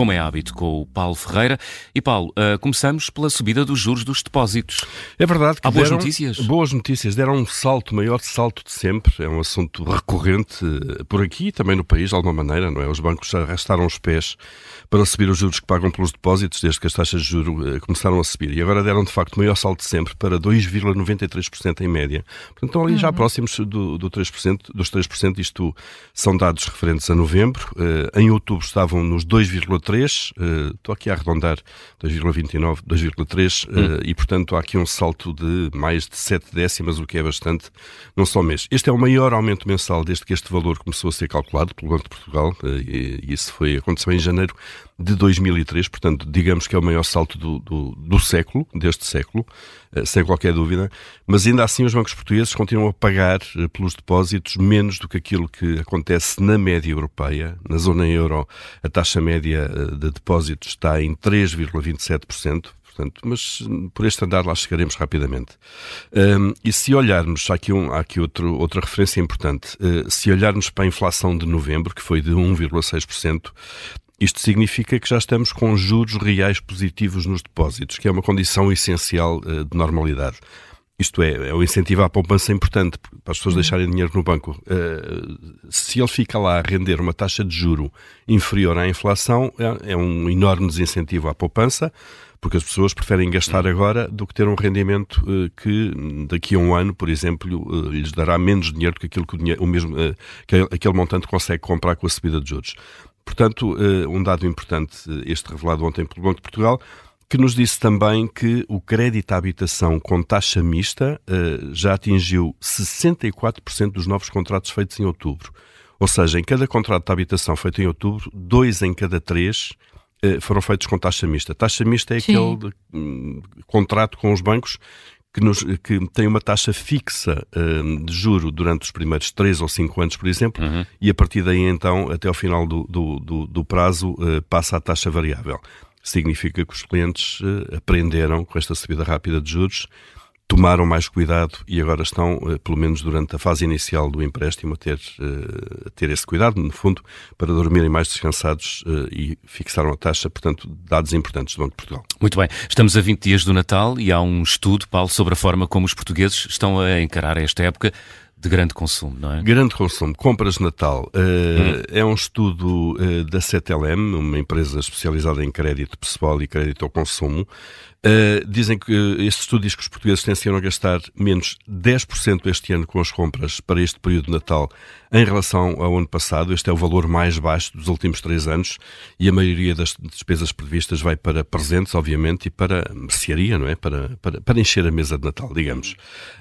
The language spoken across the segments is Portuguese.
como é hábito, com o Paulo Ferreira. E Paulo, uh, começamos pela subida dos juros dos depósitos. É verdade que Há boas deram, notícias? Boas notícias, deram um salto, maior salto de sempre. É um assunto recorrente eh, por aqui e também no país, de alguma maneira, não é? Os bancos arrastaram os pés para subir os juros que pagam pelos depósitos, desde que as taxas de juros uh, começaram a subir. E agora deram, de facto, o maior salto de sempre para 2,93% em média. Portanto, estão ali já próximos do, do 3%, dos 3%. Isto são dados referentes a novembro. Uh, em outubro estavam nos 2,3%. Uh, estou aqui a arredondar 2,29%, 2,3%. Uh, e, portanto, há aqui um salto de mais de 7 décimas, o que é bastante, não só mês. Este é o maior aumento mensal desde que este valor começou a ser calculado pelo Banco de Portugal. Uh, e, e isso foi, aconteceu em janeiro de 2003, portanto, digamos que é o maior salto do, do, do século, deste século, eh, sem qualquer dúvida, mas ainda assim os bancos portugueses continuam a pagar eh, pelos depósitos menos do que aquilo que acontece na média europeia. Na zona euro, a taxa média eh, de depósitos está em 3,27%. Portanto, mas por este andar lá chegaremos rapidamente. Um, e se olharmos, há aqui, um, há aqui outro, outra referência importante, uh, se olharmos para a inflação de novembro, que foi de 1,6%, isto significa que já estamos com juros reais positivos nos depósitos, que é uma condição essencial uh, de normalidade. Isto é, é um incentivo à poupança importante para as pessoas deixarem dinheiro no banco. Uh, se ele fica lá a render uma taxa de juro inferior à inflação, é, é um enorme desincentivo à poupança, porque as pessoas preferem gastar agora do que ter um rendimento uh, que daqui a um ano, por exemplo, uh, lhes dará menos dinheiro do que aquilo que o, dinheiro, o mesmo, que aquele montante consegue comprar com a subida de juros. Portanto, um dado importante, este revelado ontem pelo Banco de Portugal, que nos disse também que o crédito à habitação com taxa mista já atingiu 64% dos novos contratos feitos em outubro. Ou seja, em cada contrato de habitação feito em outubro, dois em cada três foram feitos com taxa mista. Taxa mista é Sim. aquele um, contrato com os bancos que, nos, que tem uma taxa fixa uh, de juro durante os primeiros 3 ou 5 anos, por exemplo, uhum. e a partir daí então, até ao final do, do, do, do prazo, uh, passa a taxa variável. Significa que os clientes uh, aprenderam com esta subida rápida de juros tomaram mais cuidado e agora estão, eh, pelo menos durante a fase inicial do empréstimo, a ter, eh, a ter esse cuidado, no fundo, para dormirem mais descansados eh, e fixaram a taxa, portanto, dados importantes do Banco de Portugal. Muito bem. Estamos a 20 dias do Natal e há um estudo, Paulo, sobre a forma como os portugueses estão a encarar esta época de grande consumo, não é? Grande consumo. Compras de Natal. Uh, hum. É um estudo uh, da CTLM, uma empresa especializada em crédito pessoal e crédito ao consumo. Uh, dizem que este estudo diz que os portugueses tencionam a gastar menos 10% este ano com as compras para este período de Natal em relação ao ano passado. Este é o valor mais baixo dos últimos três anos e a maioria das despesas previstas vai para presentes, obviamente, e para mercearia, não é? Para, para, para encher a mesa de Natal, digamos.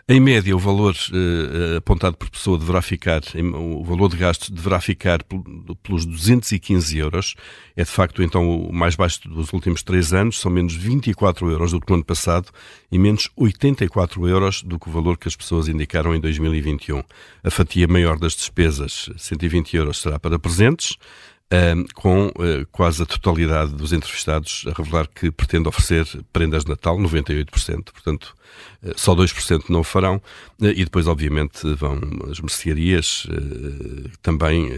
Em média, o valor uh, apontado por pessoa deverá ficar, o valor de gastos deverá ficar pelos 215 euros. É de facto então o mais baixo dos últimos três anos, são menos 24 euros do que no ano passado e menos 84 euros do que o valor que as pessoas indicaram em 2021. A fatia maior das despesas, 120 euros, será para presentes, com uh, quase a totalidade dos entrevistados a revelar que pretende oferecer prendas de Natal, 98%, portanto, uh, só 2% não o farão, uh, e depois, obviamente, vão as mercearias também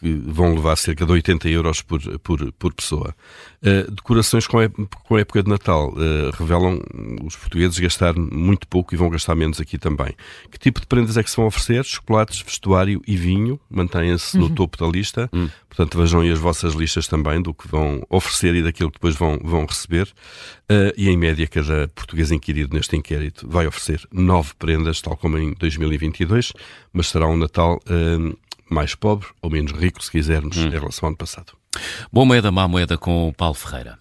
que vão levar cerca de 80 euros por, por, por pessoa. Uh, decorações com, com a época de Natal uh, revelam os portugueses gastar muito pouco e vão gastar menos aqui também. Que tipo de prendas é que se vão oferecer? Chocolates, vestuário e vinho mantêm-se uhum. no topo da lista. Uhum. Portanto, vejam aí as vossas listas também do que vão oferecer e daquilo que depois vão, vão receber. Uh, e em média, cada português inquirido neste inquérito vai oferecer nove prendas, tal como em 2022, mas será um Natal mais pobre ou menos rico, se quisermos, hum. em relação ao ano passado. Boa moeda, má moeda com o Paulo Ferreira.